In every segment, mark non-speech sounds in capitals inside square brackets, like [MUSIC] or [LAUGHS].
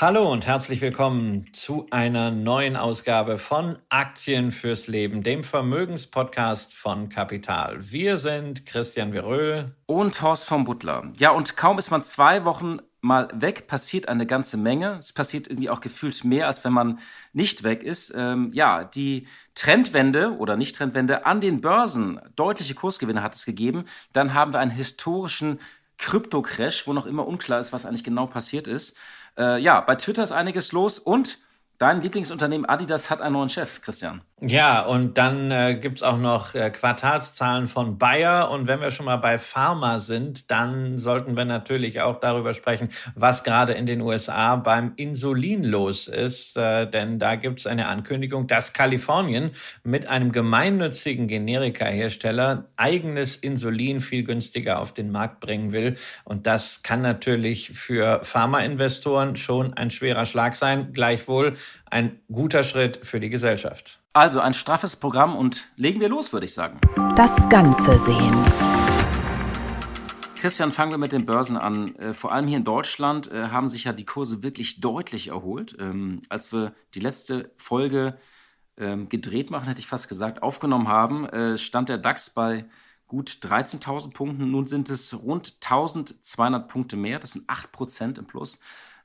Hallo und herzlich willkommen zu einer neuen Ausgabe von Aktien fürs Leben, dem Vermögenspodcast von Kapital. Wir sind Christian Veröhl und Horst von Butler. Ja, und kaum ist man zwei Wochen mal weg, passiert eine ganze Menge. Es passiert irgendwie auch gefühlt mehr, als wenn man nicht weg ist. Ähm, ja, die Trendwende oder Nicht-Trendwende an den Börsen, deutliche Kursgewinne hat es gegeben. Dann haben wir einen historischen Krypto-Crash, wo noch immer unklar ist, was eigentlich genau passiert ist. Äh, ja, bei Twitter ist einiges los und dein Lieblingsunternehmen Adidas hat einen neuen Chef, Christian. Ja, und dann äh, gibt auch noch äh, Quartalszahlen von Bayer. Und wenn wir schon mal bei Pharma sind, dann sollten wir natürlich auch darüber sprechen, was gerade in den USA beim Insulin los ist. Äh, denn da gibt es eine Ankündigung, dass Kalifornien mit einem gemeinnützigen Generika-Hersteller eigenes Insulin viel günstiger auf den Markt bringen will. Und das kann natürlich für Pharmainvestoren schon ein schwerer Schlag sein. Gleichwohl ein guter Schritt für die Gesellschaft. Also ein straffes Programm und legen wir los, würde ich sagen. Das Ganze sehen. Christian, fangen wir mit den Börsen an. Äh, vor allem hier in Deutschland äh, haben sich ja die Kurse wirklich deutlich erholt. Ähm, als wir die letzte Folge ähm, gedreht machen, hätte ich fast gesagt, aufgenommen haben, äh, stand der DAX bei gut 13.000 Punkten. Nun sind es rund 1.200 Punkte mehr. Das sind 8% im Plus.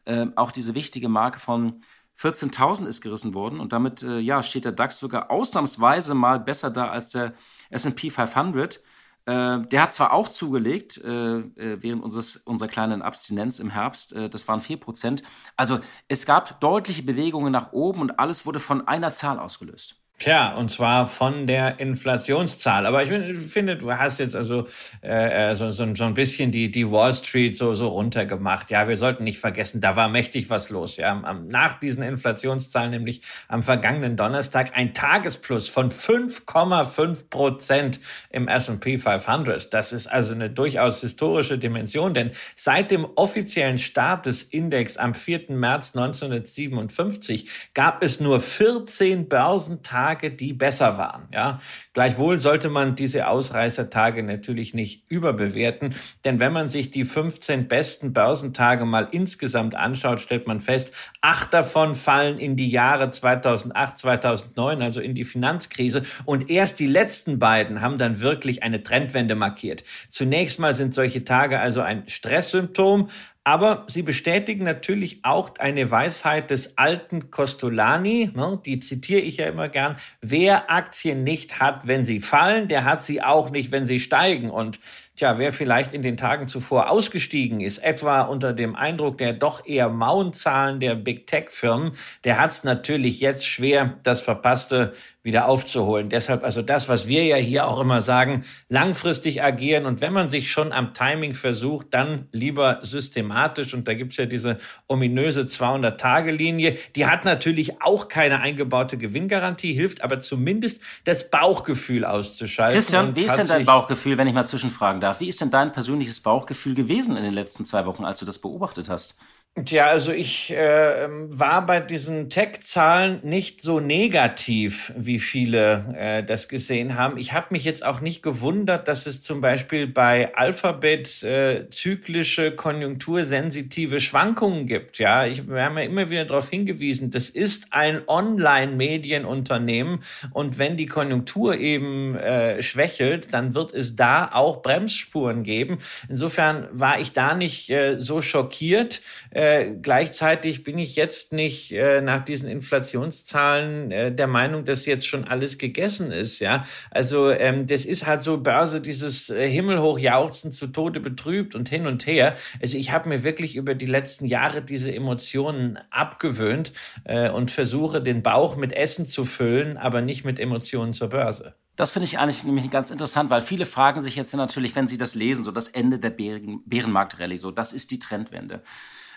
Ähm, auch diese wichtige Marke von 14.000 ist gerissen worden und damit äh, ja, steht der DAX sogar ausnahmsweise mal besser da als der SP 500. Äh, der hat zwar auch zugelegt äh, äh, während unseres, unserer kleinen Abstinenz im Herbst, äh, das waren 4%. Also es gab deutliche Bewegungen nach oben und alles wurde von einer Zahl ausgelöst. Tja, und zwar von der Inflationszahl. Aber ich finde, du hast jetzt also äh, äh, so, so, so ein bisschen die, die Wall Street so, so runtergemacht. Ja, wir sollten nicht vergessen, da war mächtig was los. Ja, am, nach diesen Inflationszahlen, nämlich am vergangenen Donnerstag, ein Tagesplus von 5,5 Prozent im S&P 500. Das ist also eine durchaus historische Dimension, denn seit dem offiziellen Start des Index am 4. März 1957 gab es nur 14 Börsentage Tage, die besser waren. Ja, gleichwohl sollte man diese Ausreißertage natürlich nicht überbewerten, denn wenn man sich die 15 besten Börsentage mal insgesamt anschaut, stellt man fest, acht davon fallen in die Jahre 2008, 2009, also in die Finanzkrise und erst die letzten beiden haben dann wirklich eine Trendwende markiert. Zunächst mal sind solche Tage also ein Stresssymptom, aber sie bestätigen natürlich auch eine Weisheit des alten Costolani, ne, die zitiere ich ja immer gern, wer Aktien nicht hat, wenn sie fallen, der hat sie auch nicht, wenn sie steigen. Und Tja, wer vielleicht in den Tagen zuvor ausgestiegen ist, etwa unter dem Eindruck der doch eher mauen Zahlen der Big Tech-Firmen, der hat es natürlich jetzt schwer, das Verpasste wieder aufzuholen. Deshalb also das, was wir ja hier auch immer sagen, langfristig agieren und wenn man sich schon am Timing versucht, dann lieber systematisch und da gibt's ja diese ominöse 200-Tage-Linie, die hat natürlich auch keine eingebaute Gewinngarantie, hilft aber zumindest das Bauchgefühl auszuschalten. Christian, wie ist denn dein Bauchgefühl, wenn ich mal zwischenfragen darf? Darf. Wie ist denn dein persönliches Bauchgefühl gewesen in den letzten zwei Wochen, als du das beobachtet hast? Tja, also ich äh, war bei diesen Tech-Zahlen nicht so negativ, wie viele äh, das gesehen haben. Ich habe mich jetzt auch nicht gewundert, dass es zum Beispiel bei Alphabet äh, zyklische, konjunktursensitive Schwankungen gibt. Ja, ich, wir haben ja immer wieder darauf hingewiesen, das ist ein Online-Medienunternehmen und wenn die Konjunktur eben äh, schwächelt, dann wird es da auch Bremsspuren geben. Insofern war ich da nicht äh, so schockiert. Äh, gleichzeitig bin ich jetzt nicht äh, nach diesen Inflationszahlen äh, der Meinung, dass jetzt schon alles gegessen ist. Ja, also ähm, das ist halt so Börse, dieses äh, Himmelhochjauchzen zu Tode betrübt und hin und her. Also ich habe mir wirklich über die letzten Jahre diese Emotionen abgewöhnt äh, und versuche den Bauch mit Essen zu füllen, aber nicht mit Emotionen zur Börse. Das finde ich eigentlich nämlich ganz interessant, weil viele fragen sich jetzt natürlich, wenn sie das lesen, so das Ende der Bären, Bärenmarktrallye, so das ist die Trendwende.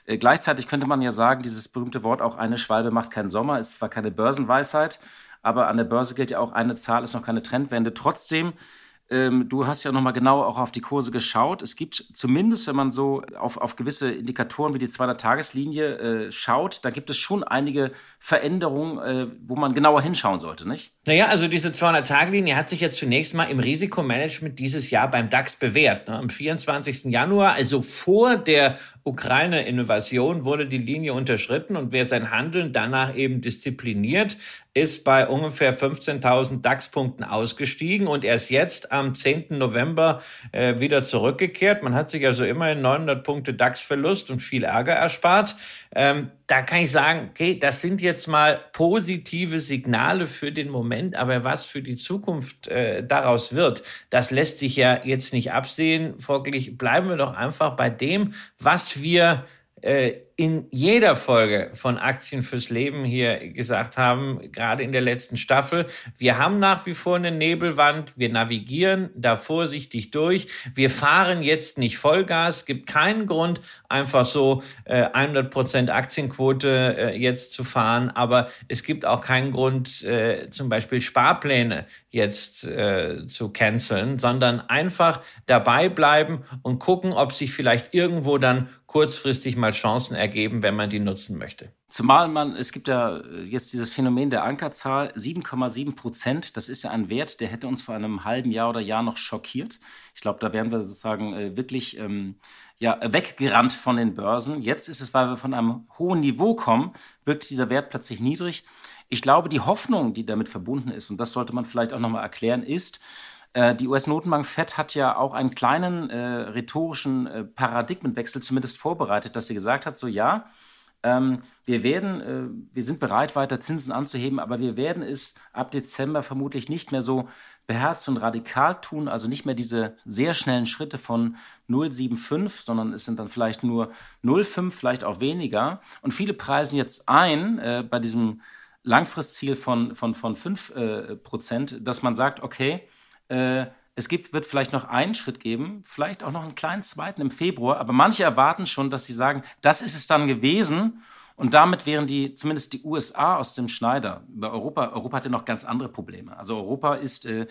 Äh, gleichzeitig könnte man ja sagen, dieses berühmte Wort auch eine Schwalbe macht keinen Sommer, ist zwar keine Börsenweisheit, aber an der Börse gilt ja auch eine Zahl ist noch keine Trendwende. Trotzdem ähm, du hast ja nochmal genau auch auf die Kurse geschaut. Es gibt zumindest, wenn man so auf, auf gewisse Indikatoren wie die 200-Tageslinie äh, schaut, da gibt es schon einige Veränderungen, äh, wo man genauer hinschauen sollte, nicht? Naja, also diese 200-Tage-Linie hat sich jetzt zunächst mal im Risikomanagement dieses Jahr beim DAX bewährt. Ne? Am 24. Januar, also vor der Ukraine-Invasion, wurde die Linie unterschritten und wer sein Handeln danach eben diszipliniert, ist bei ungefähr 15.000 DAX-Punkten ausgestiegen und erst jetzt am 10. November äh, wieder zurückgekehrt. Man hat sich also immerhin 900 Punkte DAX-Verlust und viel Ärger erspart. Ähm, da kann ich sagen, okay, das sind jetzt mal positive Signale für den Moment, aber was für die Zukunft äh, daraus wird, das lässt sich ja jetzt nicht absehen. Folglich bleiben wir doch einfach bei dem, was wir äh, in jeder Folge von Aktien fürs Leben hier gesagt haben, gerade in der letzten Staffel. Wir haben nach wie vor eine Nebelwand. Wir navigieren da vorsichtig durch. Wir fahren jetzt nicht Vollgas. Gibt keinen Grund, einfach so äh, 100% Aktienquote äh, jetzt zu fahren. Aber es gibt auch keinen Grund, äh, zum Beispiel Sparpläne jetzt äh, zu canceln, sondern einfach dabei bleiben und gucken, ob sich vielleicht irgendwo dann kurzfristig mal Chancen ergeben, wenn man die nutzen möchte. Zumal man, es gibt ja jetzt dieses Phänomen der Ankerzahl, 7,7 Prozent, das ist ja ein Wert, der hätte uns vor einem halben Jahr oder Jahr noch schockiert. Ich glaube, da wären wir sozusagen äh, wirklich ähm, ja, weggerannt von den Börsen. Jetzt ist es, weil wir von einem hohen Niveau kommen, wirkt dieser Wert plötzlich niedrig. Ich glaube, die Hoffnung, die damit verbunden ist, und das sollte man vielleicht auch nochmal erklären, ist, äh, die US-Notenbank Fed hat ja auch einen kleinen äh, rhetorischen äh, Paradigmenwechsel zumindest vorbereitet, dass sie gesagt hat, so ja, ähm, wir werden, äh, wir sind bereit, weiter Zinsen anzuheben, aber wir werden es ab Dezember vermutlich nicht mehr so beherzt und radikal tun, also nicht mehr diese sehr schnellen Schritte von 0,75, sondern es sind dann vielleicht nur 0,5, vielleicht auch weniger. Und viele preisen jetzt ein äh, bei diesem Langfristziel von, von, von 5 äh, Prozent, dass man sagt, okay, äh, es gibt, wird vielleicht noch einen Schritt geben, vielleicht auch noch einen kleinen zweiten im Februar, aber manche erwarten schon, dass sie sagen, das ist es dann gewesen und damit wären die, zumindest die USA aus dem Schneider. Bei Europa, Europa hat ja noch ganz andere Probleme. Also Europa ist äh,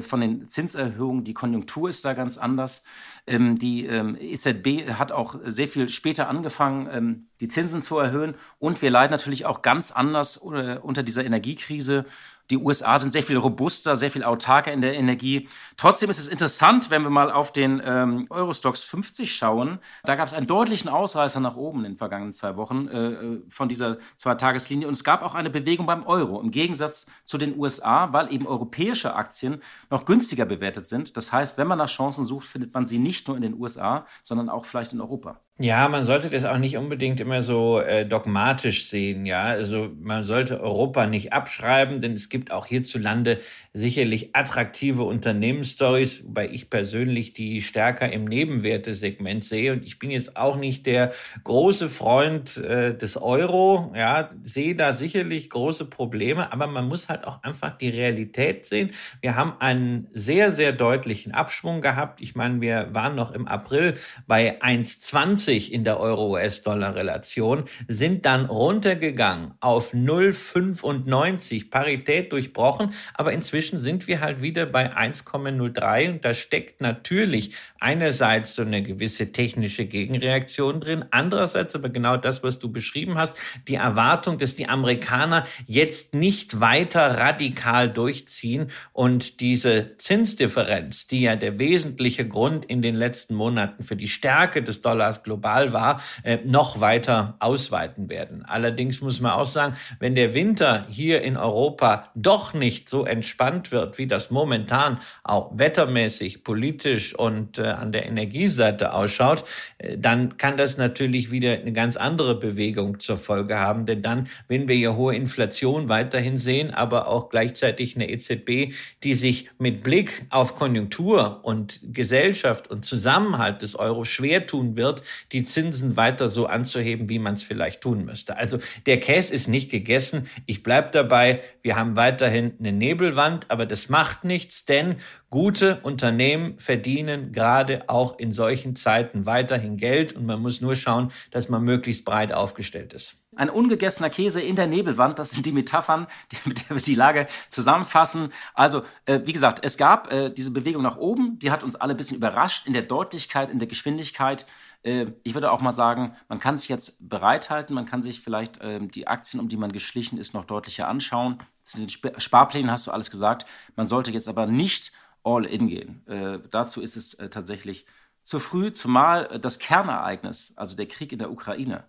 von den Zinserhöhungen, die Konjunktur ist da ganz anders. Ähm, die ähm, EZB hat auch sehr viel später angefangen, ähm, die Zinsen zu erhöhen. Und wir leiden natürlich auch ganz anders äh, unter dieser Energiekrise die USA sind sehr viel robuster, sehr viel autarker in der Energie. Trotzdem ist es interessant, wenn wir mal auf den ähm, Eurostox 50 schauen. Da gab es einen deutlichen Ausreißer nach oben in den vergangenen zwei Wochen äh, äh, von dieser Zwei-Tageslinie. Und es gab auch eine Bewegung beim Euro, im Gegensatz zu den USA, weil eben europäische Aktien noch günstiger bewertet sind. Das heißt, wenn man nach Chancen sucht, findet man sie nicht nur in den USA, sondern auch vielleicht in Europa. Ja, man sollte das auch nicht unbedingt immer so äh, dogmatisch sehen, ja. Also man sollte Europa nicht abschreiben, denn es gibt auch hierzulande sicherlich attraktive Unternehmensstories, wobei ich persönlich die stärker im Nebenwertesegment sehe. Und ich bin jetzt auch nicht der große Freund äh, des Euro, ja, sehe da sicherlich große Probleme, aber man muss halt auch einfach die Realität sehen. Wir haben einen sehr, sehr deutlichen Abschwung gehabt. Ich meine, wir waren noch im April bei 1,20 90 in der Euro-US-Dollar-Relation, sind dann runtergegangen auf 0,95, Parität durchbrochen, aber inzwischen sind wir halt wieder bei 1,03 und da steckt natürlich einerseits so eine gewisse technische Gegenreaktion drin, andererseits aber genau das, was du beschrieben hast, die Erwartung, dass die Amerikaner jetzt nicht weiter radikal durchziehen. Und diese Zinsdifferenz, die ja der wesentliche Grund in den letzten Monaten für die Stärke des Dollars global global war, äh, noch weiter ausweiten werden. Allerdings muss man auch sagen, wenn der Winter hier in Europa doch nicht so entspannt wird, wie das momentan auch wettermäßig, politisch und äh, an der Energieseite ausschaut, äh, dann kann das natürlich wieder eine ganz andere Bewegung zur Folge haben. Denn dann, wenn wir hier hohe Inflation weiterhin sehen, aber auch gleichzeitig eine EZB, die sich mit Blick auf Konjunktur und Gesellschaft und Zusammenhalt des Euro schwer tun wird, die Zinsen weiter so anzuheben, wie man es vielleicht tun müsste. Also der Case ist nicht gegessen. Ich bleib dabei. Wir haben weiterhin eine Nebelwand, aber das macht nichts, denn gute Unternehmen verdienen gerade auch in solchen Zeiten weiterhin Geld und man muss nur schauen, dass man möglichst breit aufgestellt ist. Ein ungegessener Käse in der Nebelwand, das sind die Metaphern, die, [LAUGHS] mit der wir die Lage zusammenfassen. Also, äh, wie gesagt, es gab äh, diese Bewegung nach oben, die hat uns alle ein bisschen überrascht in der Deutlichkeit, in der Geschwindigkeit. Äh, ich würde auch mal sagen, man kann sich jetzt bereithalten, man kann sich vielleicht ähm, die Aktien, um die man geschlichen ist, noch deutlicher anschauen. Zu den Sp Sparplänen hast du alles gesagt. Man sollte jetzt aber nicht all in gehen. Äh, dazu ist es äh, tatsächlich zu früh, zumal äh, das Kernereignis, also der Krieg in der Ukraine,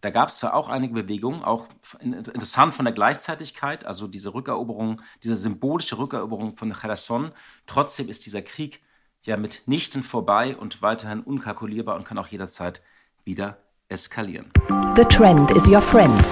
da gab es zwar auch einige Bewegungen, auch interessant von der Gleichzeitigkeit, also diese Rückeroberung, diese symbolische Rückeroberung von Cherson. Trotzdem ist dieser Krieg ja mitnichten vorbei und weiterhin unkalkulierbar und kann auch jederzeit wieder eskalieren. The trend is your friend.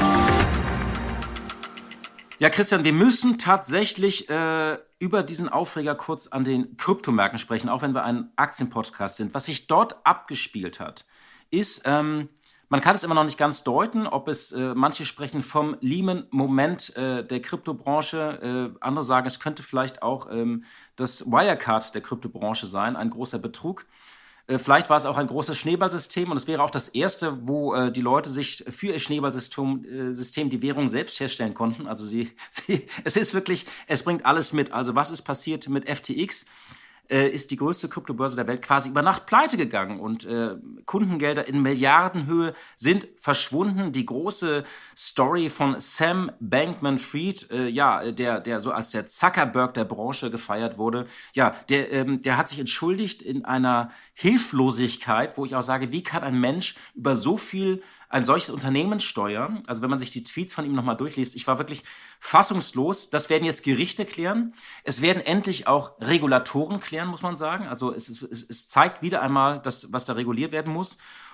Ja, Christian, wir müssen tatsächlich äh, über diesen Aufreger kurz an den Kryptomärkten sprechen, auch wenn wir ein Aktienpodcast sind. Was sich dort abgespielt hat, ist ähm, man kann es immer noch nicht ganz deuten, ob es, äh, manche sprechen vom Lehman-Moment äh, der Kryptobranche, äh, andere sagen, es könnte vielleicht auch ähm, das Wirecard der Kryptobranche sein, ein großer Betrug. Äh, vielleicht war es auch ein großes Schneeballsystem und es wäre auch das erste, wo äh, die Leute sich für ihr Schneeballsystem äh, System die Währung selbst herstellen konnten. Also sie, [LAUGHS] sie, es ist wirklich, es bringt alles mit. Also was ist passiert mit FTX? äh, ist die größte Kryptobörse der Welt quasi über Nacht pleite gegangen und äh, Kundengelder in Milliardenhöhe sind verschwunden. Die große Story von Sam Bankman-Fried, äh, ja, der, der so als der Zuckerberg der Branche gefeiert wurde, ja, der, ähm, der hat sich entschuldigt in einer Hilflosigkeit, wo ich auch sage, wie kann ein Mensch über so viel ein solches Unternehmen steuern. Also wenn man sich die Tweets von ihm nochmal durchliest, ich war wirklich fassungslos. Das werden jetzt Gerichte klären. Es werden endlich auch Regulatoren klären, muss man sagen. Also es, es, es zeigt wieder einmal, dass, was da reguliert werden muss.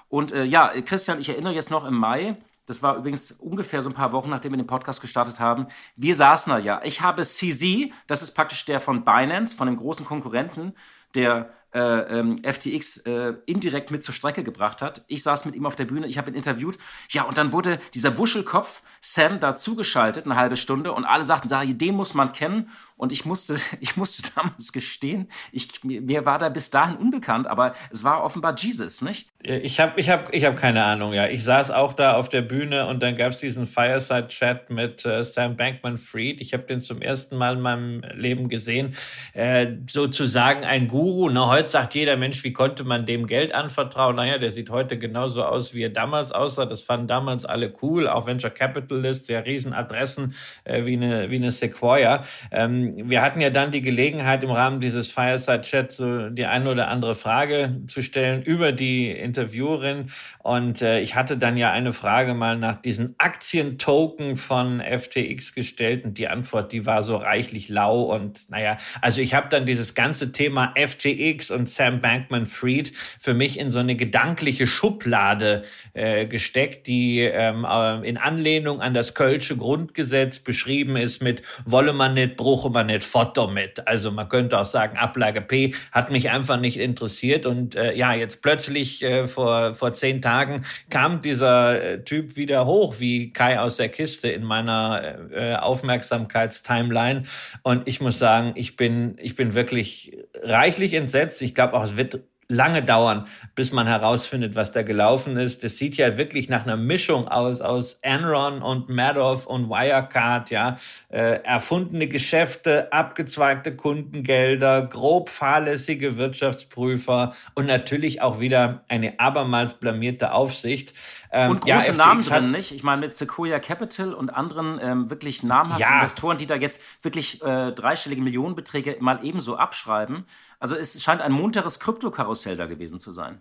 Und äh, ja, Christian, ich erinnere jetzt noch im Mai, das war übrigens ungefähr so ein paar Wochen, nachdem wir den Podcast gestartet haben. Wir saßen da ja. Ich habe CZ, das ist praktisch der von Binance, von dem großen Konkurrenten, der äh, ähm, FTX äh, indirekt mit zur Strecke gebracht hat. Ich saß mit ihm auf der Bühne, ich habe ihn interviewt. Ja, und dann wurde dieser Wuschelkopf Sam da zugeschaltet, eine halbe Stunde, und alle sagten, den muss man kennen. Und ich musste, [LAUGHS] ich musste [LAUGHS] damals gestehen, ich, mir war da bis dahin unbekannt, aber es war offenbar Jesus, nicht? Ich habe ich hab, ich hab keine Ahnung, ja. Ich saß auch da auf der Bühne und dann gab es diesen Fireside-Chat mit äh, Sam Bankman-Fried. Ich habe den zum ersten Mal in meinem Leben gesehen. Äh, sozusagen ein Guru. Na, heute sagt jeder Mensch, wie konnte man dem Geld anvertrauen? Naja, der sieht heute genauso aus, wie er damals aussah. Das fanden damals alle cool, auch Venture Capitalists, ja, Riesenadressen äh, wie, eine, wie eine Sequoia. Ähm, wir hatten ja dann die Gelegenheit, im Rahmen dieses Fireside-Chats so die eine oder andere Frage zu stellen über die Interviewerin. Und äh, ich hatte dann ja eine Frage mal nach diesen Aktientoken von FTX gestellt und die Antwort, die war so reichlich lau. Und naja, also ich habe dann dieses ganze Thema FTX und Sam Bankman-Fried für mich in so eine gedankliche Schublade äh, gesteckt, die ähm, äh, in Anlehnung an das Kölsche Grundgesetz beschrieben ist mit wolle man nicht, bruche man nicht, Foto mit. Also man könnte auch sagen, Ablage P hat mich einfach nicht interessiert. Und äh, ja, jetzt plötzlich äh, vor, vor zehn Tagen kam dieser äh, Typ wieder hoch, wie Kai aus der Kiste in meiner äh, Aufmerksamkeitstimeline. Und ich muss sagen, ich bin, ich bin wirklich reichlich entsetzt. Ich glaube auch, es wird lange dauern, bis man herausfindet, was da gelaufen ist. Das sieht ja wirklich nach einer Mischung aus, aus Enron und Madoff und Wirecard, ja. Äh, erfundene Geschäfte, abgezweigte Kundengelder, grob fahrlässige Wirtschaftsprüfer und natürlich auch wieder eine abermals blamierte Aufsicht. Ähm, und große ja, Namen drin, nicht? Ich meine, mit Sequoia Capital und anderen ähm, wirklich namhaften ja. Investoren, die da jetzt wirklich äh, dreistellige Millionenbeträge mal ebenso abschreiben. Also es scheint ein munteres Kryptokarussell da gewesen zu sein.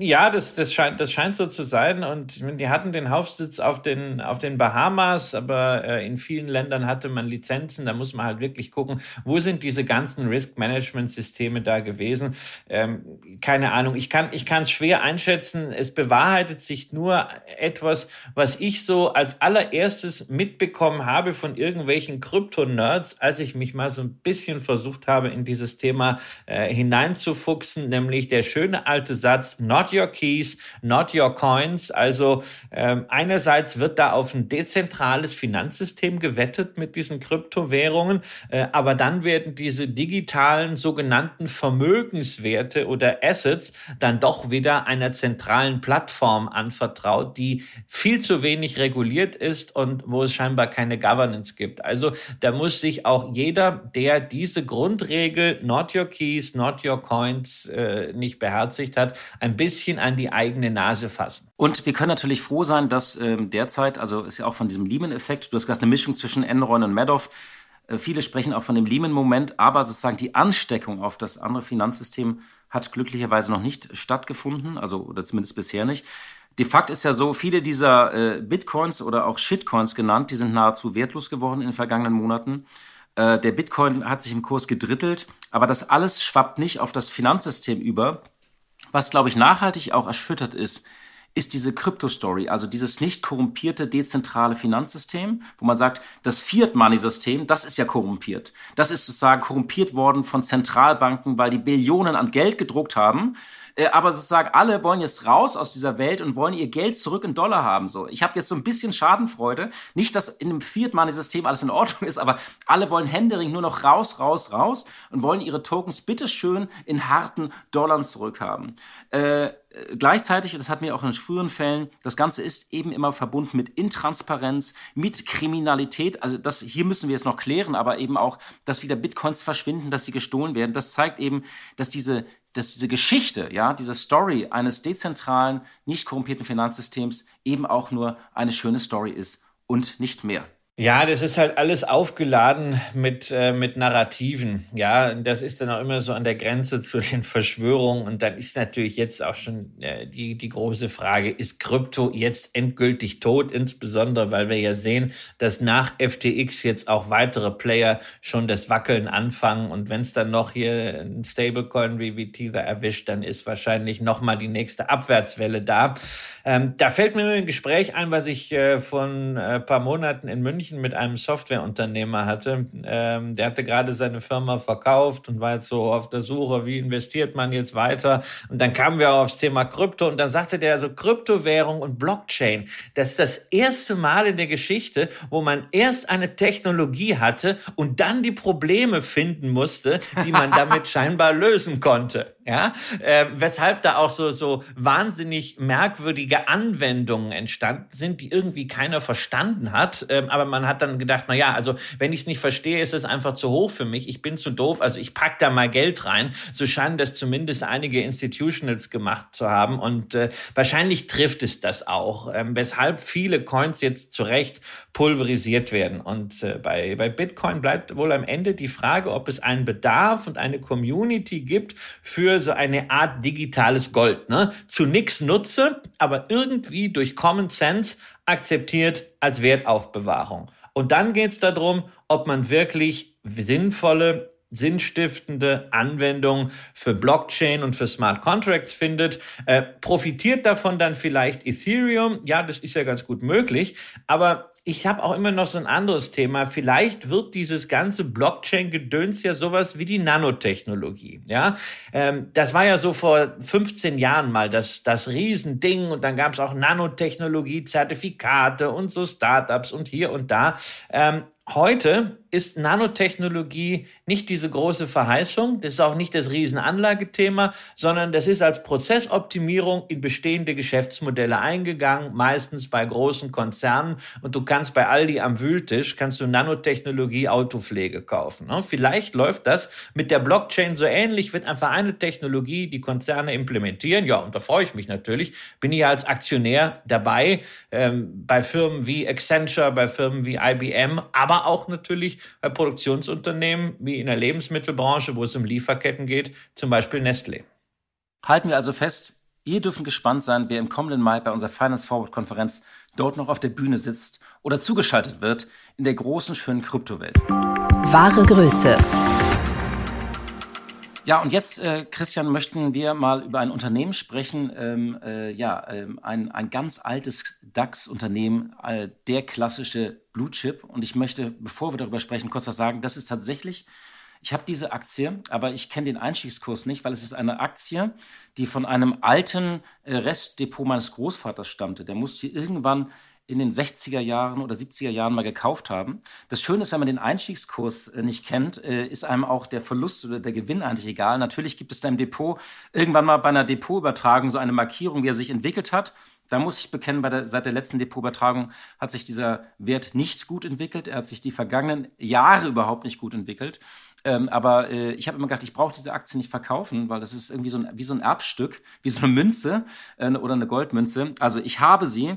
Ja, das, das, scheint, das scheint so zu sein. Und die hatten den Hauptsitz auf den, auf den Bahamas, aber äh, in vielen Ländern hatte man Lizenzen. Da muss man halt wirklich gucken, wo sind diese ganzen Risk-Management-Systeme da gewesen. Ähm, keine Ahnung. Ich kann es schwer einschätzen. Es bewahrheitet sich nur etwas, was ich so als allererstes mitbekommen habe von irgendwelchen Krypto-Nerds, als ich mich mal so ein bisschen versucht habe, in dieses Thema äh, hineinzufuchsen, nämlich der schöne alte Satz, not not your keys, not your coins. Also ähm, einerseits wird da auf ein dezentrales Finanzsystem gewettet mit diesen Kryptowährungen, äh, aber dann werden diese digitalen sogenannten Vermögenswerte oder Assets dann doch wieder einer zentralen Plattform anvertraut, die viel zu wenig reguliert ist und wo es scheinbar keine Governance gibt. Also da muss sich auch jeder, der diese Grundregel Not Your Keys, Not Your Coins äh, nicht beherzigt hat, ein bisschen an die eigene Nase fassen. Und wir können natürlich froh sein, dass ähm, derzeit, also ist ja auch von diesem Lehman-Effekt, du hast gesagt, eine Mischung zwischen Enron und Madoff, äh, Viele sprechen auch von dem Lehman-Moment, aber sozusagen die Ansteckung auf das andere Finanzsystem hat glücklicherweise noch nicht stattgefunden, also oder zumindest bisher nicht. De facto ist ja so, viele dieser äh, Bitcoins oder auch Shitcoins genannt, die sind nahezu wertlos geworden in den vergangenen Monaten. Äh, der Bitcoin hat sich im Kurs gedrittelt, aber das alles schwappt nicht auf das Finanzsystem über. Was, glaube ich, nachhaltig auch erschüttert ist, ist diese Crypto-Story, also dieses nicht korrumpierte dezentrale Finanzsystem, wo man sagt, das Fiat-Money-System, das ist ja korrumpiert. Das ist sozusagen korrumpiert worden von Zentralbanken, weil die Billionen an Geld gedruckt haben äh, aber sozusagen alle wollen jetzt raus aus dieser Welt und wollen ihr Geld zurück in Dollar haben. So, ich habe jetzt so ein bisschen Schadenfreude. Nicht, dass in dem Fiat Money System alles in Ordnung ist, aber alle wollen Händering nur noch raus, raus, raus und wollen ihre Tokens bitteschön in harten Dollar zurückhaben. Äh, gleichzeitig, das hatten wir auch in früheren Fällen, das Ganze ist eben immer verbunden mit Intransparenz, mit Kriminalität. Also das hier müssen wir es noch klären, aber eben auch, dass wieder Bitcoins verschwinden, dass sie gestohlen werden. Das zeigt eben, dass diese dass diese Geschichte, ja, diese Story eines dezentralen, nicht korrumpierten Finanzsystems eben auch nur eine schöne Story ist und nicht mehr. Ja, das ist halt alles aufgeladen mit, äh, mit Narrativen. Ja, das ist dann auch immer so an der Grenze zu [LAUGHS] den Verschwörungen. Und dann ist natürlich jetzt auch schon äh, die, die große Frage, ist Krypto jetzt endgültig tot? Insbesondere, weil wir ja sehen, dass nach FTX jetzt auch weitere Player schon das Wackeln anfangen. Und wenn es dann noch hier ein Stablecoin wie, wie Tether erwischt, dann ist wahrscheinlich nochmal die nächste Abwärtswelle da. Ähm, da fällt mir ein Gespräch ein, was ich äh, von äh, paar Monaten in München München mit einem Softwareunternehmer hatte. Ähm, der hatte gerade seine Firma verkauft und war jetzt so auf der Suche, wie investiert man jetzt weiter. Und dann kamen wir auch aufs Thema Krypto und dann sagte der also Kryptowährung und Blockchain. Das ist das erste Mal in der Geschichte, wo man erst eine Technologie hatte und dann die Probleme finden musste, die man damit [LAUGHS] scheinbar lösen konnte ja, äh, weshalb da auch so so wahnsinnig merkwürdige Anwendungen entstanden sind, die irgendwie keiner verstanden hat. Ähm, aber man hat dann gedacht, na ja, also wenn ich es nicht verstehe, ist es einfach zu hoch für mich. Ich bin zu doof, also ich pack da mal Geld rein. So scheinen das zumindest einige Institutionals gemacht zu haben und äh, wahrscheinlich trifft es das auch, ähm, weshalb viele Coins jetzt zu Recht pulverisiert werden. Und äh, bei bei Bitcoin bleibt wohl am Ende die Frage, ob es einen Bedarf und eine Community gibt für so eine Art digitales Gold. Ne? Zu nichts nutze, aber irgendwie durch Common Sense akzeptiert als Wertaufbewahrung. Und dann geht es darum, ob man wirklich sinnvolle sinnstiftende Anwendungen für Blockchain und für Smart Contracts findet. Äh, profitiert davon dann vielleicht Ethereum? Ja, das ist ja ganz gut möglich. Aber ich habe auch immer noch so ein anderes Thema. Vielleicht wird dieses ganze Blockchain-Gedöns ja sowas wie die Nanotechnologie. Ja, ähm, das war ja so vor 15 Jahren mal das, das Riesending und dann gab es auch Nanotechnologie-Zertifikate und so Startups und hier und da. Ähm, heute ist Nanotechnologie nicht diese große Verheißung, das ist auch nicht das Riesenanlagethema, sondern das ist als Prozessoptimierung in bestehende Geschäftsmodelle eingegangen, meistens bei großen Konzernen. Und du kannst bei Aldi am Wühltisch, kannst du Nanotechnologie Autopflege kaufen. Ne? Vielleicht läuft das mit der Blockchain so ähnlich, wird einfach eine Technologie, die Konzerne implementieren. Ja, und da freue ich mich natürlich. Bin ich ja als Aktionär dabei, ähm, bei Firmen wie Accenture, bei Firmen wie IBM, aber auch natürlich bei Produktionsunternehmen wie in der Lebensmittelbranche, wo es um Lieferketten geht, zum Beispiel Nestlé. Halten wir also fest, ihr dürfen gespannt sein, wer im kommenden Mai bei unserer Finance Forward Konferenz dort noch auf der Bühne sitzt oder zugeschaltet wird in der großen, schönen Kryptowelt. Wahre Größe. Ja, und jetzt, äh, Christian, möchten wir mal über ein Unternehmen sprechen. Ähm, äh, ja, ähm, ein, ein ganz altes DAX-Unternehmen, äh, der klassische Blue Chip. Und ich möchte, bevor wir darüber sprechen, kurz was sagen. Das ist tatsächlich Ich habe diese Aktie, aber ich kenne den Einstiegskurs nicht, weil es ist eine Aktie, die von einem alten äh, Restdepot meines Großvaters stammte. Der musste irgendwann in den 60er Jahren oder 70er Jahren mal gekauft haben. Das Schöne ist, wenn man den Einstiegskurs äh, nicht kennt, äh, ist einem auch der Verlust oder der Gewinn eigentlich egal. Natürlich gibt es da im Depot irgendwann mal bei einer Depotübertragung so eine Markierung, wie er sich entwickelt hat. Da muss ich bekennen, der, seit der letzten Depotübertragung hat sich dieser Wert nicht gut entwickelt. Er hat sich die vergangenen Jahre überhaupt nicht gut entwickelt. Ähm, aber äh, ich habe immer gedacht, ich brauche diese Aktie nicht verkaufen, weil das ist irgendwie so ein, wie so ein Erbstück, wie so eine Münze äh, oder eine Goldmünze. Also ich habe sie.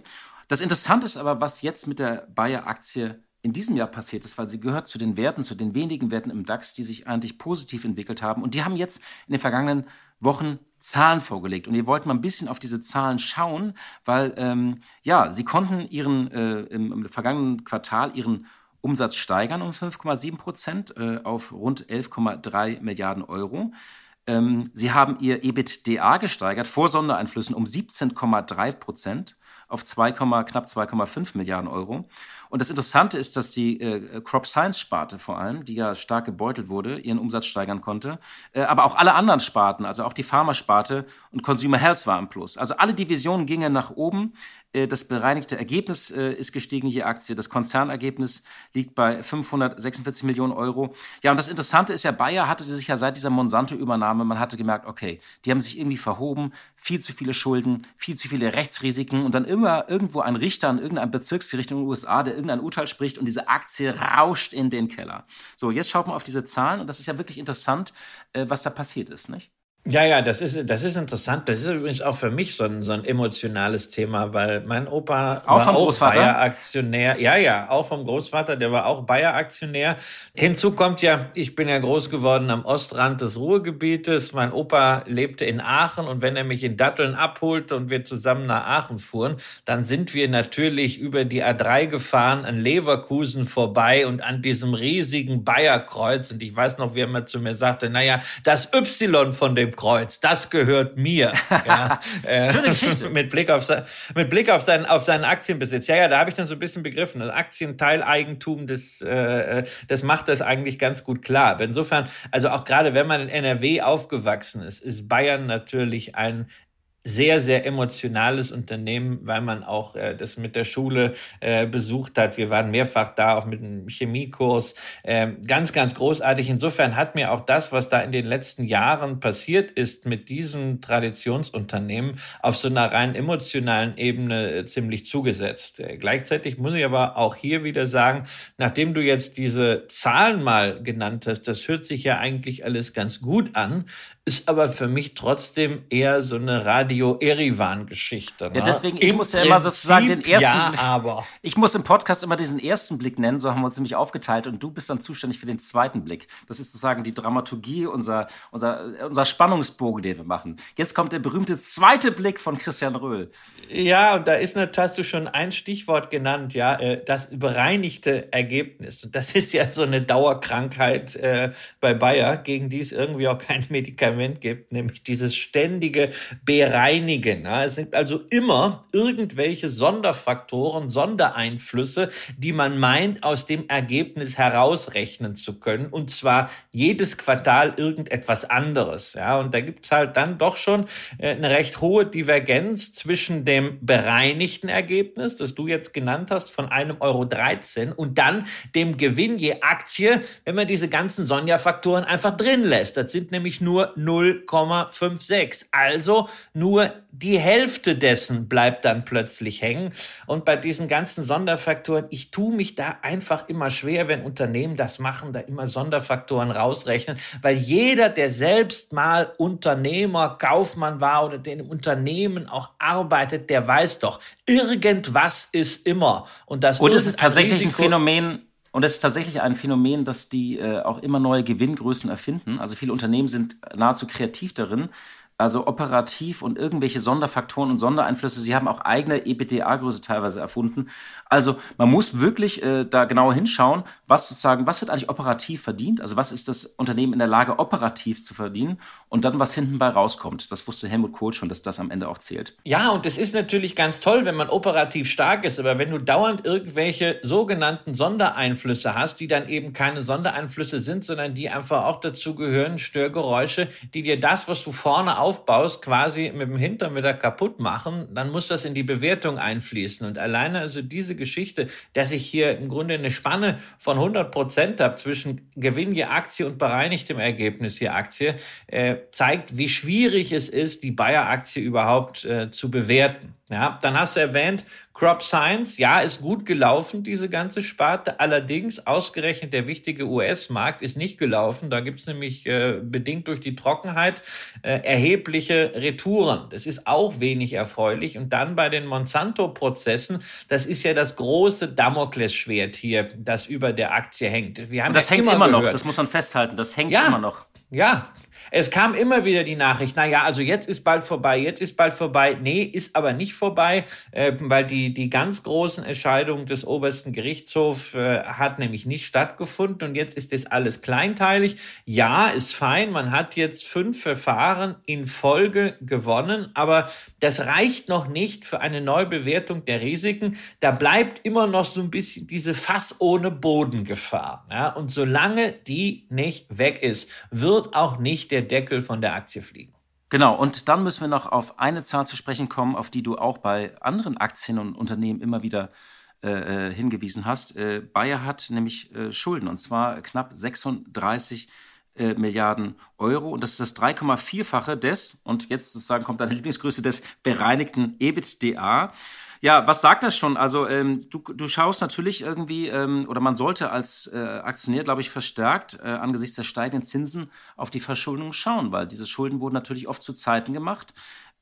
Das Interessante ist aber, was jetzt mit der Bayer-Aktie in diesem Jahr passiert ist, weil sie gehört zu den Werten, zu den wenigen Werten im DAX, die sich eigentlich positiv entwickelt haben. Und die haben jetzt in den vergangenen Wochen Zahlen vorgelegt. Und wir wollten mal ein bisschen auf diese Zahlen schauen, weil ähm, ja, sie konnten ihren äh, im, im, vergangenen Quartal ihren Umsatz steigern um 5,7 Prozent äh, auf rund 11,3 Milliarden Euro. Ähm, sie haben ihr EBITDA gesteigert vor Sondereinflüssen um 17,3 Prozent auf 2, knapp 2,5 Milliarden Euro. Und das Interessante ist, dass die äh, Crop Science Sparte vor allem, die ja stark gebeutelt wurde, ihren Umsatz steigern konnte. Äh, aber auch alle anderen Sparten, also auch die Pharmasparte und Consumer Health war im Plus. Also alle Divisionen gingen nach oben. Äh, das bereinigte Ergebnis äh, ist gestiegen je Aktie. Das Konzernergebnis liegt bei 546 Millionen Euro. Ja, und das Interessante ist ja, Bayer hatte sich ja seit dieser Monsanto-Übernahme, man hatte gemerkt, okay, die haben sich irgendwie verhoben, viel zu viele Schulden, viel zu viele Rechtsrisiken und dann immer irgendwo ein Richter an irgendeinem Bezirksgericht in den USA, der irgendein Urteil spricht und diese Aktie rauscht in den Keller. So, jetzt schaut man auf diese Zahlen und das ist ja wirklich interessant, äh, was da passiert ist, nicht? Ja, ja, das ist, das ist interessant. Das ist übrigens auch für mich so ein, so ein emotionales Thema, weil mein Opa auch war vom auch Großvater? Bayer-Aktionär. Ja, ja, auch vom Großvater, der war auch Bayer-Aktionär. Hinzu kommt ja, ich bin ja groß geworden am Ostrand des Ruhrgebietes. Mein Opa lebte in Aachen und wenn er mich in Datteln abholte und wir zusammen nach Aachen fuhren, dann sind wir natürlich über die A3 gefahren, an Leverkusen vorbei und an diesem riesigen Bayer-Kreuz. Und ich weiß noch, wie er mal zu mir sagte, naja, das Y von dem Kreuz, das gehört mir. [LAUGHS] Ja, äh, Schöne Geschichte. [LAUGHS] mit Blick, auf, mit Blick auf, sein, auf seinen Aktienbesitz. Ja, ja, da habe ich dann so ein bisschen begriffen. Das Aktienteileigentum, das, äh, das macht das eigentlich ganz gut klar. Insofern, also auch gerade wenn man in NRW aufgewachsen ist, ist Bayern natürlich ein sehr, sehr emotionales Unternehmen, weil man auch äh, das mit der Schule äh, besucht hat. Wir waren mehrfach da, auch mit einem Chemiekurs. Ähm, ganz, ganz großartig. Insofern hat mir auch das, was da in den letzten Jahren passiert ist mit diesem Traditionsunternehmen, auf so einer rein emotionalen Ebene äh, ziemlich zugesetzt. Äh, gleichzeitig muss ich aber auch hier wieder sagen, nachdem du jetzt diese Zahlen mal genannt hast, das hört sich ja eigentlich alles ganz gut an ist aber für mich trotzdem eher so eine Radio-Erivan-Geschichte. Ne? Ja, deswegen, ich Im muss ja immer sozusagen den ersten ja, Blick, aber. Ich muss im Podcast immer diesen ersten Blick nennen, so haben wir uns nämlich aufgeteilt und du bist dann zuständig für den zweiten Blick. Das ist sozusagen die Dramaturgie, unser, unser, unser Spannungsbogen, den wir machen. Jetzt kommt der berühmte zweite Blick von Christian Röhl. Ja, und da ist eine, hast du schon ein Stichwort genannt, ja, äh, das bereinigte Ergebnis. Und das ist ja so eine Dauerkrankheit äh, bei Bayer, gegen die es irgendwie auch kein Medikament Medikament gibt, nämlich dieses ständige Bereinigen. Es sind also immer irgendwelche Sonderfaktoren, Sondereinflüsse, die man meint, aus dem Ergebnis herausrechnen zu können. Und zwar jedes Quartal irgendetwas anderes. Ja, und da gibt es halt dann doch schon äh, eine recht hohe Divergenz zwischen dem bereinigten Ergebnis, das du jetzt genannt hast, von einem Euro 13 und dann dem Gewinn je Aktie, wenn man diese ganzen Sonderfaktoren einfach drin lässt. Das sind nämlich nur 0,56. Also nur die Hälfte dessen bleibt dann plötzlich hängen. Und bei diesen ganzen Sonderfaktoren, ich tue mich da einfach immer schwer, wenn Unternehmen das machen, da immer Sonderfaktoren rausrechnen, weil jeder, der selbst mal Unternehmer, Kaufmann war oder den im Unternehmen auch arbeitet, der weiß doch, irgendwas ist immer. Und das Und es ist tatsächlich ein, ein Phänomen, und es ist tatsächlich ein Phänomen, dass die äh, auch immer neue Gewinngrößen erfinden. Also viele Unternehmen sind nahezu kreativ darin, also operativ und irgendwelche Sonderfaktoren und Sondereinflüsse. Sie haben auch eigene EBITDA-Größe teilweise erfunden. Also man muss wirklich äh, da genauer hinschauen, was sozusagen, was wird eigentlich operativ verdient? Also was ist das Unternehmen in der Lage, operativ zu verdienen und dann was hinten bei rauskommt. Das wusste Helmut Kohl schon, dass das am Ende auch zählt. Ja, und es ist natürlich ganz toll, wenn man operativ stark ist, aber wenn du dauernd irgendwelche sogenannten Sondereinflüsse hast, die dann eben keine Sondereinflüsse sind, sondern die einfach auch dazu gehören, Störgeräusche, die dir das, was du vorne auf aufbaust, quasi mit dem Hintern wieder kaputt machen, dann muss das in die Bewertung einfließen. Und alleine also diese Geschichte, dass ich hier im Grunde eine Spanne von 100 Prozent habe zwischen Gewinn je Aktie und bereinigtem Ergebnis je Aktie, äh, zeigt, wie schwierig es ist, die Bayer-Aktie überhaupt äh, zu bewerten. Ja, dann hast du erwähnt, Crop Science, ja, ist gut gelaufen, diese ganze Sparte. Allerdings, ausgerechnet der wichtige US-Markt ist nicht gelaufen. Da gibt's nämlich äh, bedingt durch die Trockenheit äh, erhebliche Retouren. Das ist auch wenig erfreulich. Und dann bei den Monsanto-Prozessen, das ist ja das große Damoklesschwert hier, das über der Aktie hängt. Wir haben Und das ja hängt immer, immer noch, das muss man festhalten, das hängt ja, immer noch. Ja, es kam immer wieder die Nachricht, na ja, also jetzt ist bald vorbei, jetzt ist bald vorbei. Nee, ist aber nicht vorbei, äh, weil die, die ganz großen Entscheidungen des obersten Gerichtshofs äh, hat nämlich nicht stattgefunden und jetzt ist das alles kleinteilig. Ja, ist fein, man hat jetzt fünf Verfahren in Folge gewonnen, aber das reicht noch nicht für eine Neubewertung der Risiken. Da bleibt immer noch so ein bisschen diese Fass ohne Bodengefahr. Ja? Und solange die nicht weg ist, wird auch nicht der der Deckel von der Aktie fliegen. Genau, und dann müssen wir noch auf eine Zahl zu sprechen kommen, auf die du auch bei anderen Aktien und Unternehmen immer wieder äh, äh hingewiesen hast. Äh, Bayer hat nämlich äh, Schulden, und zwar knapp 36 äh, Milliarden Euro. Und das ist das 3,4-fache des, und jetzt sozusagen kommt deine Lieblingsgröße, des bereinigten EBITDA. Ja, was sagt das schon? Also ähm, du, du schaust natürlich irgendwie, ähm, oder man sollte als äh, Aktionär, glaube ich, verstärkt äh, angesichts der steigenden Zinsen auf die Verschuldung schauen, weil diese Schulden wurden natürlich oft zu Zeiten gemacht,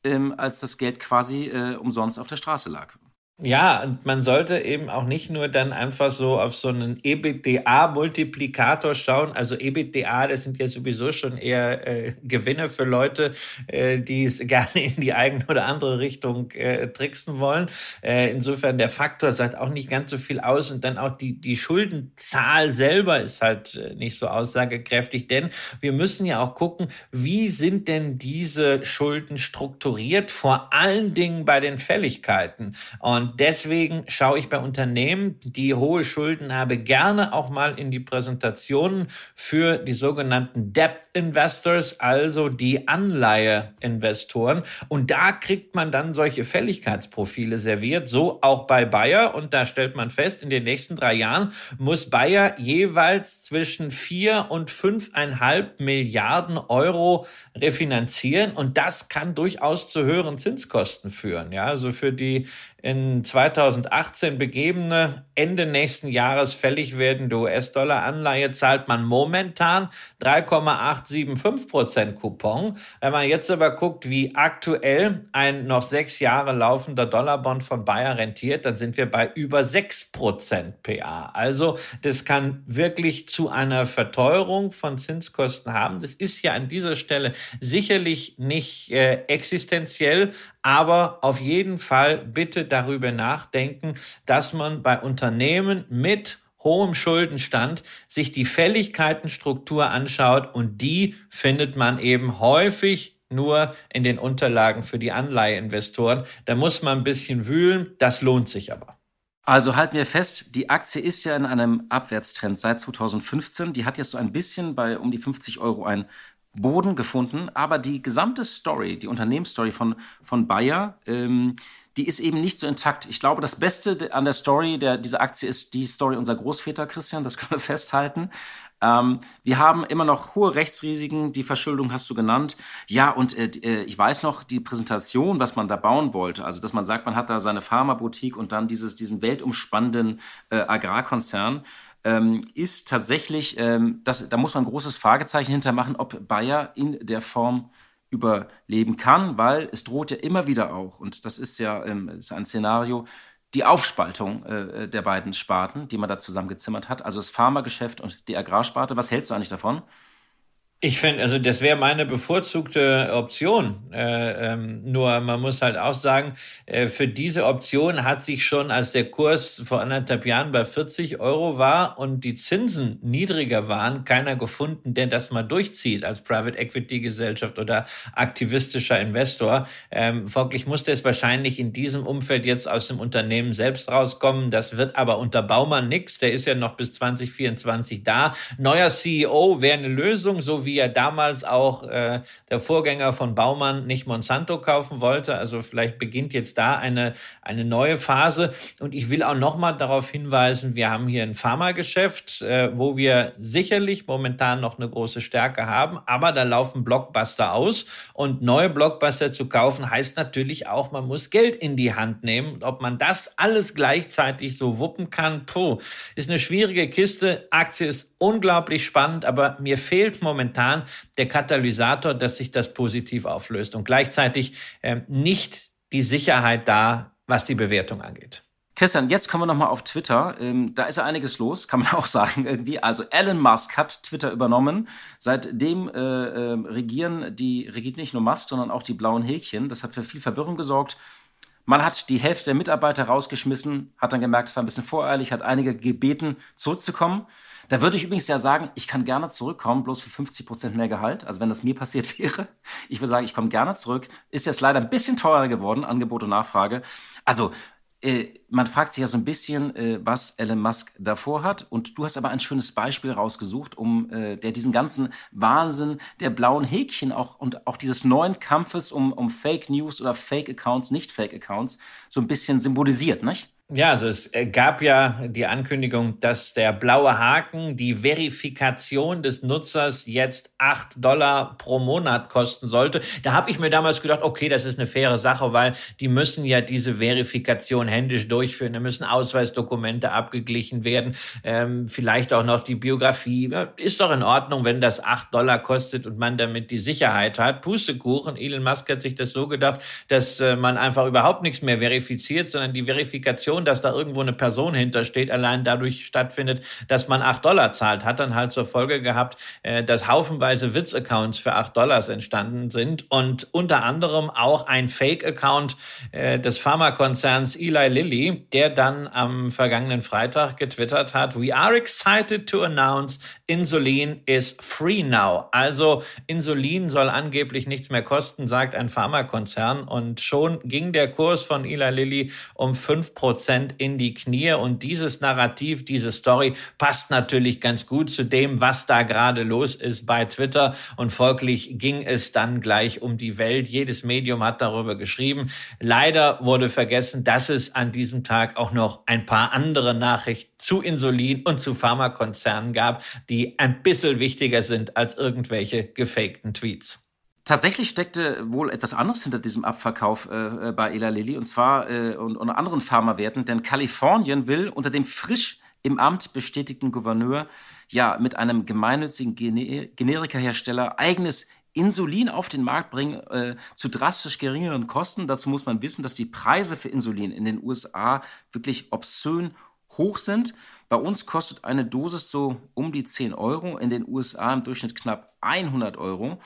ähm, als das Geld quasi äh, umsonst auf der Straße lag. Ja, und man sollte eben auch nicht nur dann einfach so auf so einen EBITDA-Multiplikator schauen. Also EBITDA, das sind ja sowieso schon eher äh, Gewinne für Leute, äh, die es [LAUGHS] gerne in die eigene oder andere Richtung äh, tricksen wollen. Äh, insofern der Faktor sagt auch nicht ganz so viel aus und dann auch die, die Schuldenzahl selber ist halt äh, nicht so aussagekräftig, denn wir müssen ja auch gucken, wie sind denn diese Schulden strukturiert, vor allen Dingen bei den Fälligkeiten. Und und deswegen schaue ich bei Unternehmen, die hohe Schulden haben, gerne auch mal in die Präsentationen für die sogenannten Debt Investors, also die Anleiheinvestoren. Und da kriegt man dann solche Fälligkeitsprofile serviert, so auch bei Bayer. Und da stellt man fest, in den nächsten drei Jahren muss Bayer jeweils zwischen vier und fünfeinhalb Milliarden Euro refinanzieren. Und das kann durchaus zu höheren Zinskosten führen. Ja, also für die in 2018 begebene, Ende nächsten Jahres fällig werdende US-Dollar-Anleihe zahlt man momentan 3,875 Prozent Coupon. Wenn man jetzt aber guckt, wie aktuell ein noch sechs Jahre laufender Dollarbond von Bayer rentiert, dann sind wir bei über 6 Prozent PA. Also das kann wirklich zu einer Verteuerung von Zinskosten haben. Das ist ja an dieser Stelle sicherlich nicht äh, existenziell, aber auf jeden Fall bitte darüber nachdenken, dass man bei Unternehmen mit hohem Schuldenstand sich die Fälligkeitenstruktur anschaut und die findet man eben häufig nur in den Unterlagen für die Anleiheinvestoren. Da muss man ein bisschen wühlen, das lohnt sich aber. Also halten wir fest, die Aktie ist ja in einem Abwärtstrend seit 2015. Die hat jetzt so ein bisschen bei um die 50 Euro ein Boden gefunden, aber die gesamte Story, die Unternehmensstory von, von Bayer, ähm, die ist eben nicht so intakt. Ich glaube, das Beste an der Story der, dieser Aktie ist die Story unserer Großväter, Christian, das können wir [LAUGHS] festhalten. Ähm, wir haben immer noch hohe Rechtsrisiken, die Verschuldung hast du genannt. Ja, und äh, äh, ich weiß noch, die Präsentation, was man da bauen wollte, also dass man sagt, man hat da seine Pharmaboutique und dann dieses, diesen weltumspannenden äh, Agrarkonzern ähm, ist tatsächlich, ähm, das, da muss man ein großes Fragezeichen hintermachen, ob Bayer in der Form überleben kann, weil es droht ja immer wieder auch, und das ist ja ähm, ist ein Szenario, die Aufspaltung äh, der beiden Sparten, die man da zusammengezimmert hat, also das Pharmageschäft und die Agrarsparte. Was hältst du eigentlich davon? Ich finde, also das wäre meine bevorzugte Option. Äh, ähm, nur man muss halt auch sagen, äh, für diese Option hat sich schon, als der Kurs vor anderthalb Jahren bei 40 Euro war und die Zinsen niedriger waren, keiner gefunden, der das mal durchzieht als Private Equity Gesellschaft oder aktivistischer Investor. Ähm, folglich musste es wahrscheinlich in diesem Umfeld jetzt aus dem Unternehmen selbst rauskommen. Das wird aber unter Baumann nix. Der ist ja noch bis 2024 da. Neuer CEO wäre eine Lösung, so wie wie ja damals auch äh, der Vorgänger von Baumann nicht Monsanto kaufen wollte. Also vielleicht beginnt jetzt da eine, eine neue Phase. Und ich will auch nochmal darauf hinweisen, wir haben hier ein Pharmageschäft, äh, wo wir sicherlich momentan noch eine große Stärke haben, aber da laufen Blockbuster aus. Und neue Blockbuster zu kaufen heißt natürlich auch, man muss Geld in die Hand nehmen. Und ob man das alles gleichzeitig so wuppen kann, puh, ist eine schwierige Kiste. Aktie ist unglaublich spannend, aber mir fehlt momentan der Katalysator, dass sich das positiv auflöst und gleichzeitig ähm, nicht die Sicherheit da, was die Bewertung angeht. Christian, jetzt kommen wir nochmal auf Twitter. Ähm, da ist ja einiges los, kann man [LAUGHS] auch sagen irgendwie. Also Elon Musk hat Twitter übernommen. Seitdem äh, äh, regieren die, regiert nicht nur Musk, sondern auch die blauen Häkchen. Das hat für viel Verwirrung gesorgt. Man hat die Hälfte der Mitarbeiter rausgeschmissen, hat dann gemerkt, es war ein bisschen voreilig, hat einige gebeten, zurückzukommen. Da würde ich übrigens ja sagen, ich kann gerne zurückkommen, bloß für 50 Prozent mehr Gehalt. Also wenn das mir passiert [LAUGHS] wäre, ich würde sagen, ich komme gerne zurück. Ist jetzt leider ein bisschen teurer geworden, Angebot und Nachfrage. Also äh, man fragt sich ja so ein bisschen, äh, was Elon Musk davor hat. Und du hast aber ein schönes Beispiel rausgesucht, um äh, der diesen ganzen Wahnsinn der blauen Häkchen auch und auch dieses neuen Kampfes um, um Fake News oder Fake Accounts, nicht Fake Accounts, so ein bisschen symbolisiert, nicht? Ja, also es äh, gab ja die Ankündigung, dass der blaue Haken, die Verifikation des Nutzers jetzt acht Dollar pro Monat kosten sollte. Da habe ich mir damals gedacht, okay, das ist eine faire Sache, weil die müssen ja diese Verifikation händisch durchführen. Da müssen Ausweisdokumente abgeglichen werden, ähm, vielleicht auch noch die Biografie. Ist doch in Ordnung, wenn das acht Dollar kostet und man damit die Sicherheit hat. Pustekuchen. Elon Musk hat sich das so gedacht, dass äh, man einfach überhaupt nichts mehr verifiziert, sondern die Verifikation dass da irgendwo eine Person hintersteht, allein dadurch stattfindet, dass man acht Dollar zahlt, hat dann halt zur Folge gehabt, äh, dass haufenweise Witz-Accounts für acht Dollars entstanden sind und unter anderem auch ein Fake-Account äh, des Pharmakonzerns Eli Lilly, der dann am vergangenen Freitag getwittert hat, We are excited to announce Insulin is free now. Also Insulin soll angeblich nichts mehr kosten, sagt ein Pharmakonzern und schon ging der Kurs von Eli Lilly um fünf Prozent Prozent in die Knie. Und dieses Narrativ, diese Story passt natürlich ganz gut zu dem, was da gerade los ist bei Twitter. Und folglich ging es dann gleich um die Welt. Jedes Medium hat darüber geschrieben. Leider wurde vergessen, dass es an diesem Tag auch noch ein paar andere Nachrichten zu Insulin und zu Pharmakonzernen gab, die ein bisschen wichtiger sind als irgendwelche gefakten Tweets. Tatsächlich steckte wohl etwas anderes hinter diesem Abverkauf äh, äh, bei Ela Lilly und zwar äh, und, und anderen Pharmawerten, denn Kalifornien will unter dem frisch im Amt bestätigten Gouverneur ja mit einem gemeinnützigen Gene Generikahersteller eigenes Insulin auf den Markt bringen äh, zu drastisch geringeren Kosten. Dazu muss man wissen, dass die Preise für Insulin in den USA wirklich obszön hoch sind. Bei uns kostet eine Dosis so um die 10 Euro, in den USA im Durchschnitt knapp 100 Euro.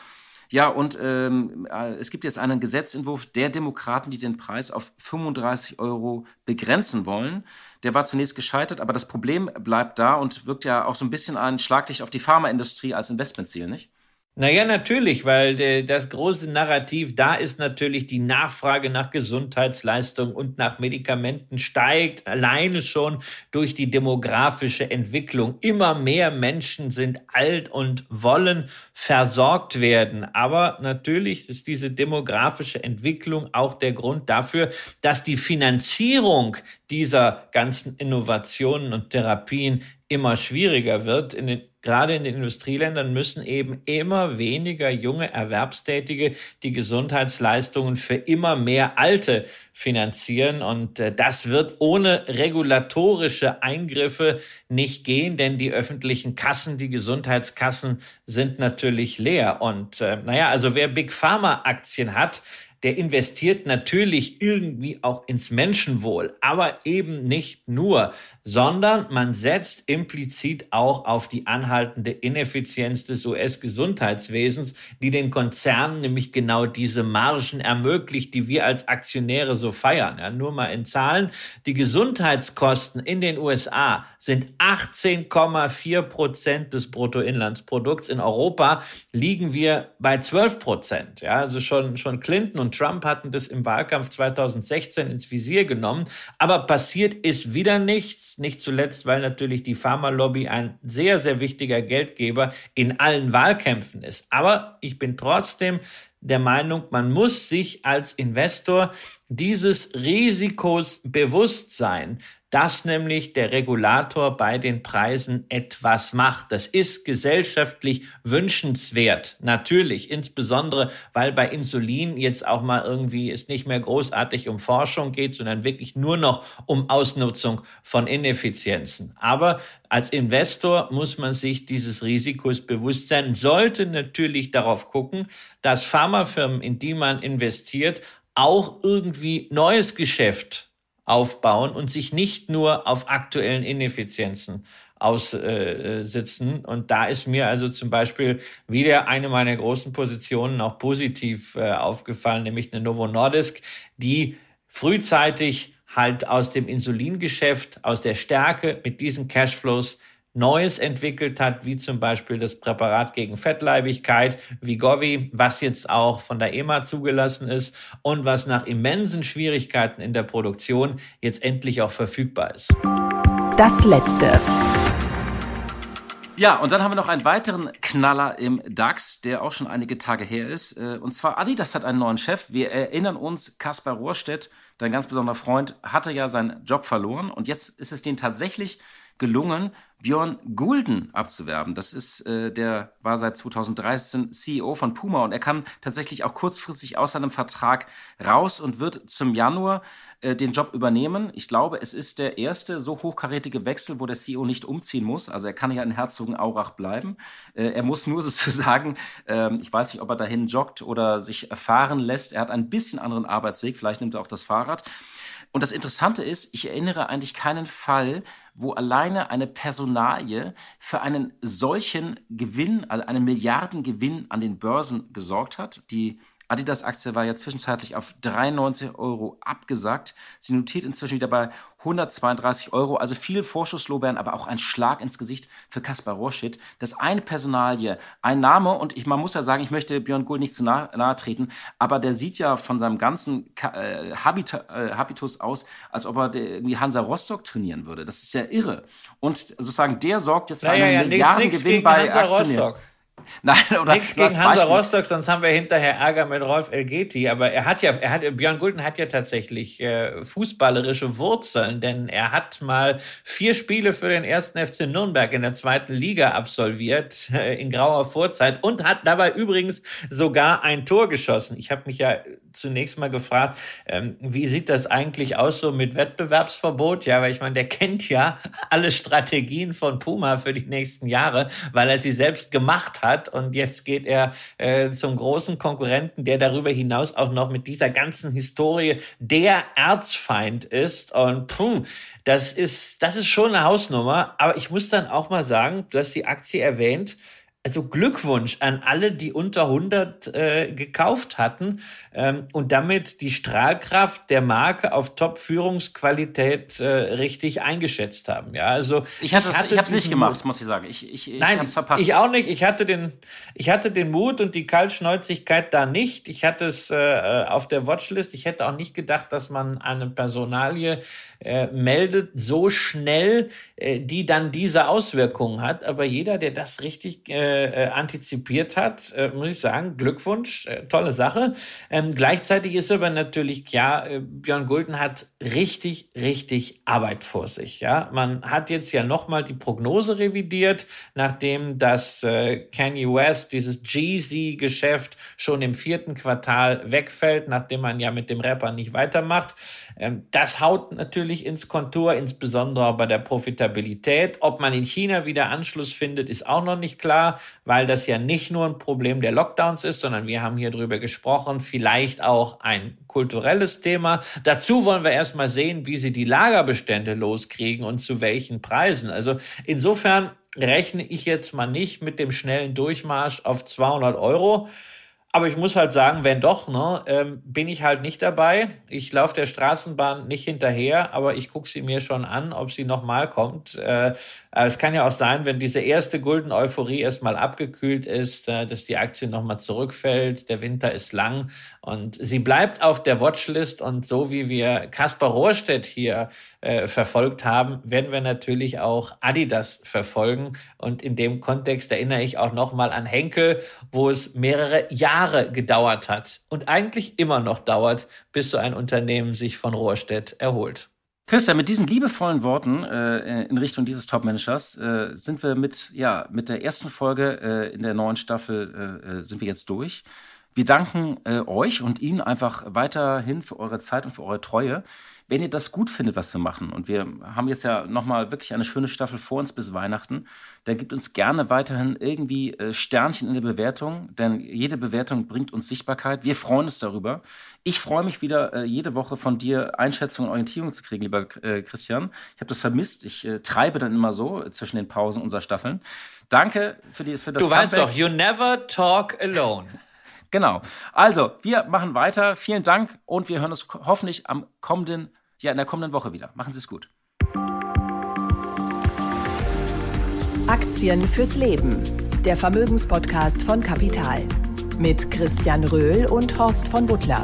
Ja, und ähm, äh, es gibt jetzt einen Gesetzentwurf der Demokraten, die den Preis auf 35 Euro begrenzen wollen. Der war zunächst gescheitert, aber das Problem bleibt da und wirkt ja auch so ein bisschen ein Schlaglicht auf die Pharmaindustrie als Investmentziel, nicht? Naja, natürlich, weil äh, das große Narrativ da ist natürlich, die Nachfrage nach Gesundheitsleistung und nach Medikamenten steigt alleine schon durch die demografische Entwicklung. Immer mehr Menschen sind alt und wollen versorgt werden. Aber natürlich ist diese demografische Entwicklung auch der Grund dafür, dass die Finanzierung dieser ganzen Innovationen und Therapien immer schwieriger wird. In den gerade in den Industrieländern müssen eben immer weniger junge Erwerbstätige die Gesundheitsleistungen für immer mehr Alte finanzieren. Und äh, das wird ohne regulatorische Eingriffe nicht gehen, denn die öffentlichen Kassen, die Gesundheitskassen sind natürlich leer. Und äh, naja, also wer Big Pharma Aktien hat, der investiert natürlich irgendwie auch ins Menschenwohl, aber eben nicht nur, sondern man setzt implizit auch auf die anhaltende Ineffizienz des US-Gesundheitswesens, die den Konzernen nämlich genau diese Margen ermöglicht, die wir als Aktionäre so feiern. Ja, nur mal in Zahlen. Die Gesundheitskosten in den USA sind 18,4 Prozent des Bruttoinlandsprodukts. In Europa liegen wir bei 12 Prozent. Ja, also schon, schon Clinton und Trump hatten das im Wahlkampf 2016 ins Visier genommen. Aber passiert ist wieder nichts. Nicht zuletzt, weil natürlich die Pharmalobby ein sehr, sehr wichtiger Geldgeber in allen Wahlkämpfen ist. Aber ich bin trotzdem der Meinung, man muss sich als Investor dieses Risikos bewusst sein, dass nämlich der Regulator bei den Preisen etwas macht. Das ist gesellschaftlich wünschenswert, natürlich, insbesondere weil bei Insulin jetzt auch mal irgendwie es nicht mehr großartig um Forschung geht, sondern wirklich nur noch um Ausnutzung von Ineffizienzen. Aber als Investor muss man sich dieses Risikos bewusst sein, sollte natürlich darauf gucken, dass Pharmafirmen, in die man investiert, auch irgendwie neues Geschäft aufbauen und sich nicht nur auf aktuellen Ineffizienzen aussitzen. Und da ist mir also zum Beispiel wieder eine meiner großen Positionen auch positiv äh, aufgefallen, nämlich eine Novo Nordisk, die frühzeitig halt aus dem Insulingeschäft, aus der Stärke mit diesen Cashflows Neues entwickelt hat, wie zum Beispiel das Präparat gegen Fettleibigkeit, Vigovi, was jetzt auch von der EMA zugelassen ist und was nach immensen Schwierigkeiten in der Produktion jetzt endlich auch verfügbar ist. Das letzte. Ja, und dann haben wir noch einen weiteren Knaller im DAX, der auch schon einige Tage her ist. Äh, und zwar Adidas hat einen neuen Chef. Wir erinnern uns, Kaspar Rohrstedt, dein ganz besonderer Freund, hatte ja seinen Job verloren. Und jetzt ist es denen tatsächlich gelungen, Björn Gulden abzuwerben. Das ist, äh, der war seit 2013 CEO von Puma und er kann tatsächlich auch kurzfristig aus seinem Vertrag raus und wird zum Januar äh, den Job übernehmen. Ich glaube, es ist der erste so hochkarätige Wechsel, wo der CEO nicht umziehen muss. Also er kann ja in Herzogenaurach bleiben. Äh, er muss nur [LAUGHS] sozusagen, äh, ich weiß nicht, ob er dahin joggt oder sich erfahren lässt. Er hat einen bisschen anderen Arbeitsweg. Vielleicht nimmt er auch das Fahrrad. Und das Interessante ist, ich erinnere eigentlich keinen Fall, wo alleine eine Personalie für einen solchen Gewinn, also einen Milliardengewinn an den Börsen gesorgt hat. Die Adidas-Aktie war ja zwischenzeitlich auf 93 Euro abgesagt. Sie notiert inzwischen wieder bei 132 Euro. Also viel Vorschusslobern, aber auch ein Schlag ins Gesicht für Kaspar Roschit. Das eine Personalie, ein Name und ich, man muss ja sagen, ich möchte Björn Gould nicht zu nahe, nahe treten, aber der sieht ja von seinem ganzen äh, Habit äh, Habitus aus, als ob er irgendwie Hansa Rostock trainieren würde. Das ist ja irre. Und sozusagen der sorgt jetzt für naja, einen ja, Milliardengewinn bei Hansa Aktionären. Rostock. [LAUGHS] Nein, oder Nichts gegen Hansa. Rostock, sonst haben wir hinterher Ärger mit Rolf Elgeti. Aber er hat ja, er hat, Björn Gulden hat ja tatsächlich äh, fußballerische Wurzeln, denn er hat mal vier Spiele für den ersten FC Nürnberg in der zweiten Liga absolviert, äh, in grauer Vorzeit und hat dabei übrigens sogar ein Tor geschossen. Ich habe mich ja zunächst mal gefragt, ähm, wie sieht das eigentlich aus so mit Wettbewerbsverbot? Ja, weil ich meine, der kennt ja alle Strategien von Puma für die nächsten Jahre, weil er sie selbst gemacht hat. Und jetzt geht er äh, zum großen Konkurrenten, der darüber hinaus auch noch mit dieser ganzen Historie der Erzfeind ist. Und puh, das ist, das ist schon eine Hausnummer, aber ich muss dann auch mal sagen, du hast die Aktie erwähnt, also Glückwunsch an alle, die unter 100 äh, gekauft hatten ähm, und damit die Strahlkraft der Marke auf Top-Führungsqualität äh, richtig eingeschätzt haben. Ja, also ich hatte, ich, hatte ich habe es nicht gemacht, muss ich sagen. Ich, ich, ich Nein, verpasst. Ich auch nicht. Ich hatte den, ich hatte den Mut und die Kaltschnäuzigkeit da nicht. Ich hatte es äh, auf der Watchlist. Ich hätte auch nicht gedacht, dass man eine Personalie äh, meldet so schnell, äh, die dann diese Auswirkungen hat. Aber jeder, der das richtig äh, äh, antizipiert hat, äh, muss ich sagen, Glückwunsch, äh, tolle Sache. Ähm, gleichzeitig ist aber natürlich klar, äh, Björn Gulden hat richtig, richtig Arbeit vor sich. Ja, man hat jetzt ja nochmal die Prognose revidiert, nachdem das äh, Kanye West, dieses Jeezy-Geschäft schon im vierten Quartal wegfällt, nachdem man ja mit dem Rapper nicht weitermacht. Ähm, das haut natürlich ins Kontur, insbesondere bei der Profitabilität. Ob man in China wieder Anschluss findet, ist auch noch nicht klar. Weil das ja nicht nur ein Problem der Lockdowns ist, sondern wir haben hier drüber gesprochen, vielleicht auch ein kulturelles Thema. Dazu wollen wir erstmal sehen, wie sie die Lagerbestände loskriegen und zu welchen Preisen. Also insofern rechne ich jetzt mal nicht mit dem schnellen Durchmarsch auf 200 Euro. Aber ich muss halt sagen, wenn doch, ne, ähm, bin ich halt nicht dabei. Ich laufe der Straßenbahn nicht hinterher, aber ich gucke sie mir schon an, ob sie nochmal kommt. Äh, es kann ja auch sein, wenn diese erste Gulden-Euphorie erstmal abgekühlt ist, äh, dass die Aktie nochmal zurückfällt. Der Winter ist lang und sie bleibt auf der Watchlist. Und so wie wir Kaspar Rohrstedt hier äh, verfolgt haben, werden wir natürlich auch Adidas verfolgen. Und in dem Kontext erinnere ich auch nochmal an Henkel, wo es mehrere Jahre gedauert hat und eigentlich immer noch dauert, bis so ein Unternehmen sich von Rohrstedt erholt. Christian, mit diesen liebevollen Worten äh, in Richtung dieses Top-Managers äh, sind wir mit, ja, mit der ersten Folge äh, in der neuen Staffel äh, äh, sind wir jetzt durch. Wir danken äh, euch und Ihnen einfach weiterhin für eure Zeit und für eure Treue wenn ihr das gut findet, was wir machen, und wir haben jetzt ja nochmal wirklich eine schöne Staffel vor uns bis Weihnachten, dann gebt uns gerne weiterhin irgendwie äh, Sternchen in der Bewertung, denn jede Bewertung bringt uns Sichtbarkeit. Wir freuen uns darüber. Ich freue mich wieder, äh, jede Woche von dir Einschätzungen und Orientierung zu kriegen, lieber äh, Christian. Ich habe das vermisst. Ich äh, treibe dann immer so zwischen den Pausen unserer Staffeln. Danke für, die, für das Du Comeback. weißt doch, you never talk alone. Genau. Also, wir machen weiter. Vielen Dank und wir hören uns hoffentlich am kommenden, ja, in der kommenden Woche wieder. Machen Sie es gut. Aktien fürs Leben. Der Vermögenspodcast von Kapital. Mit Christian Röhl und Horst von Butler.